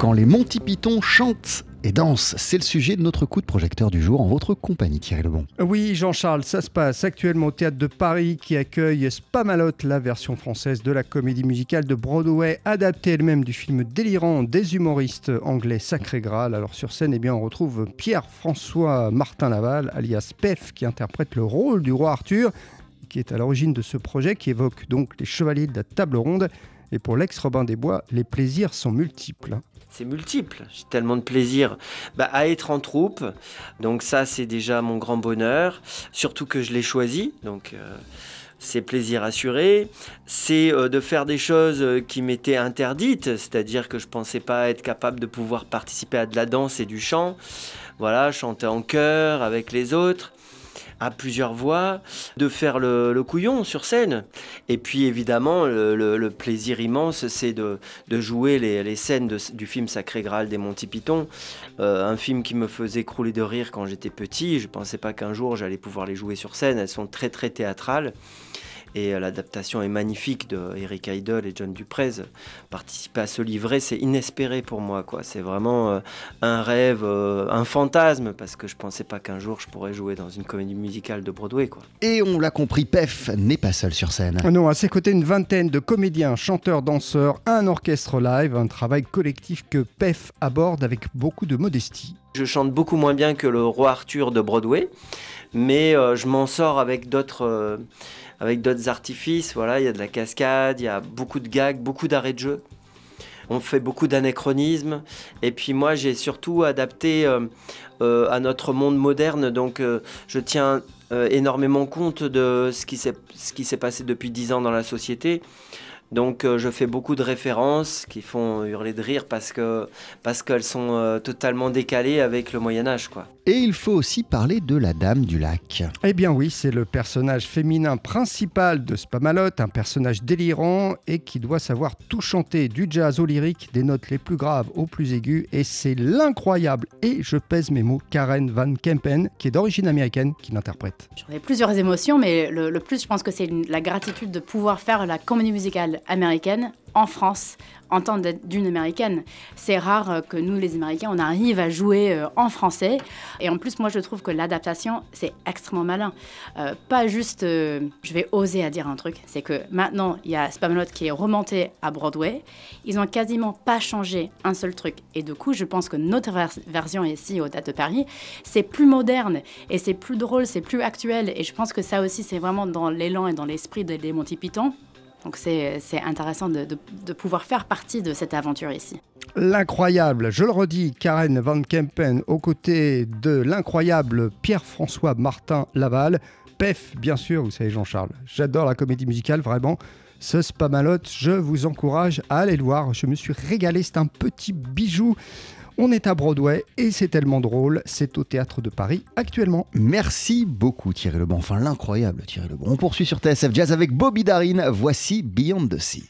quand les Monty Python chantent et dansent. C'est le sujet de notre coup de projecteur du jour en votre compagnie, Thierry Lebon. Oui, Jean-Charles, ça se passe actuellement au Théâtre de Paris qui accueille Spamalot, la version française de la comédie musicale de Broadway, adaptée elle-même du film délirant des humoristes anglais Sacré Graal. Alors sur scène, eh bien, on retrouve Pierre-François Martin Laval, alias Pef, qui interprète le rôle du roi Arthur, qui est à l'origine de ce projet qui évoque donc les chevaliers de la table ronde. Et pour l'ex-Robin des Bois, les plaisirs sont multiples c'est multiple. J'ai tellement de plaisir bah, à être en troupe. Donc ça, c'est déjà mon grand bonheur. Surtout que je l'ai choisi. Donc euh, c'est plaisir assuré. C'est euh, de faire des choses euh, qui m'étaient interdites. C'est-à-dire que je ne pensais pas être capable de pouvoir participer à de la danse et du chant. Voilà, chanter en chœur avec les autres à plusieurs voix, de faire le, couillon sur scène. Et puis évidemment, le, plaisir immense, c'est de, jouer les, scènes du film Sacré Graal des Monty Python, euh, un film qui me faisait crouler de rire quand j'étais petit. Je ne pensais pas qu'un jour j'allais pouvoir les jouer sur scène. Elles sont très très théâtrales. Et euh, l'adaptation est magnifique de Eric Idle et John Duprez. Participer à ce livret, c'est inespéré pour moi. quoi. C'est vraiment euh, un rêve, euh, un fantasme, parce que je pensais pas qu'un jour je pourrais jouer dans une comédie musicale de Broadway. quoi. Et on l'a compris, Pef n'est pas seul sur scène. Non, à ses côtés, une vingtaine de comédiens, chanteurs, danseurs, un orchestre live, un travail collectif que Pef aborde avec beaucoup de modestie. Je chante beaucoup moins bien que le roi Arthur de Broadway, mais je m'en sors avec d'autres avec d'autres artifices. Voilà, il y a de la cascade, il y a beaucoup de gags, beaucoup d'arrêts de jeu. On fait beaucoup d'anachronismes. Et puis moi, j'ai surtout adapté euh, euh, à notre monde moderne. Donc, euh, je tiens énormément compte de ce qui s'est passé depuis dix ans dans la société. Donc euh, je fais beaucoup de références qui font hurler de rire parce que parce qu'elles sont euh, totalement décalées avec le Moyen Âge quoi. Et il faut aussi parler de la Dame du Lac. Eh bien oui, c'est le personnage féminin principal de Spamalot, un personnage délirant et qui doit savoir tout chanter du jazz au lyrique, des notes les plus graves aux plus aiguës et c'est l'incroyable et je pèse mes mots Karen Van Kempen qui est d'origine américaine qui l'interprète. J'en ai plusieurs émotions mais le, le plus je pense que c'est la gratitude de pouvoir faire la comédie musicale américaine en France en tant d'une américaine. C'est rare euh, que nous, les Américains, on arrive à jouer euh, en français. Et en plus, moi, je trouve que l'adaptation, c'est extrêmement malin. Euh, pas juste, je vais oser à dire un truc, c'est que maintenant, il y a Spamalot qui est remonté à Broadway. Ils ont quasiment pas changé un seul truc. Et du coup, je pense que notre version ici, au Date de Paris, c'est plus moderne et c'est plus drôle, c'est plus actuel. Et je pense que ça aussi, c'est vraiment dans l'élan et dans l'esprit des Monty Python. Donc c'est intéressant de, pouvoir faire partie de cette aventure ici. L'incroyable, je le redis, Karen Van Kempen aux côtés de l'incroyable Pierre-François Martin Laval. PEF, bien sûr, vous savez Jean-Charles, j'adore la comédie musicale, vraiment. Ce Spamalote, je vous encourage à aller le voir. Je me suis régalé, c'est un petit bijou. On est à Broadway et c'est tellement drôle, c'est au théâtre de Paris actuellement. Merci beaucoup Thierry Lebon, enfin l'incroyable Thierry Lebon. On poursuit sur TSF Jazz avec Bobby Darin, voici Beyond the Sea.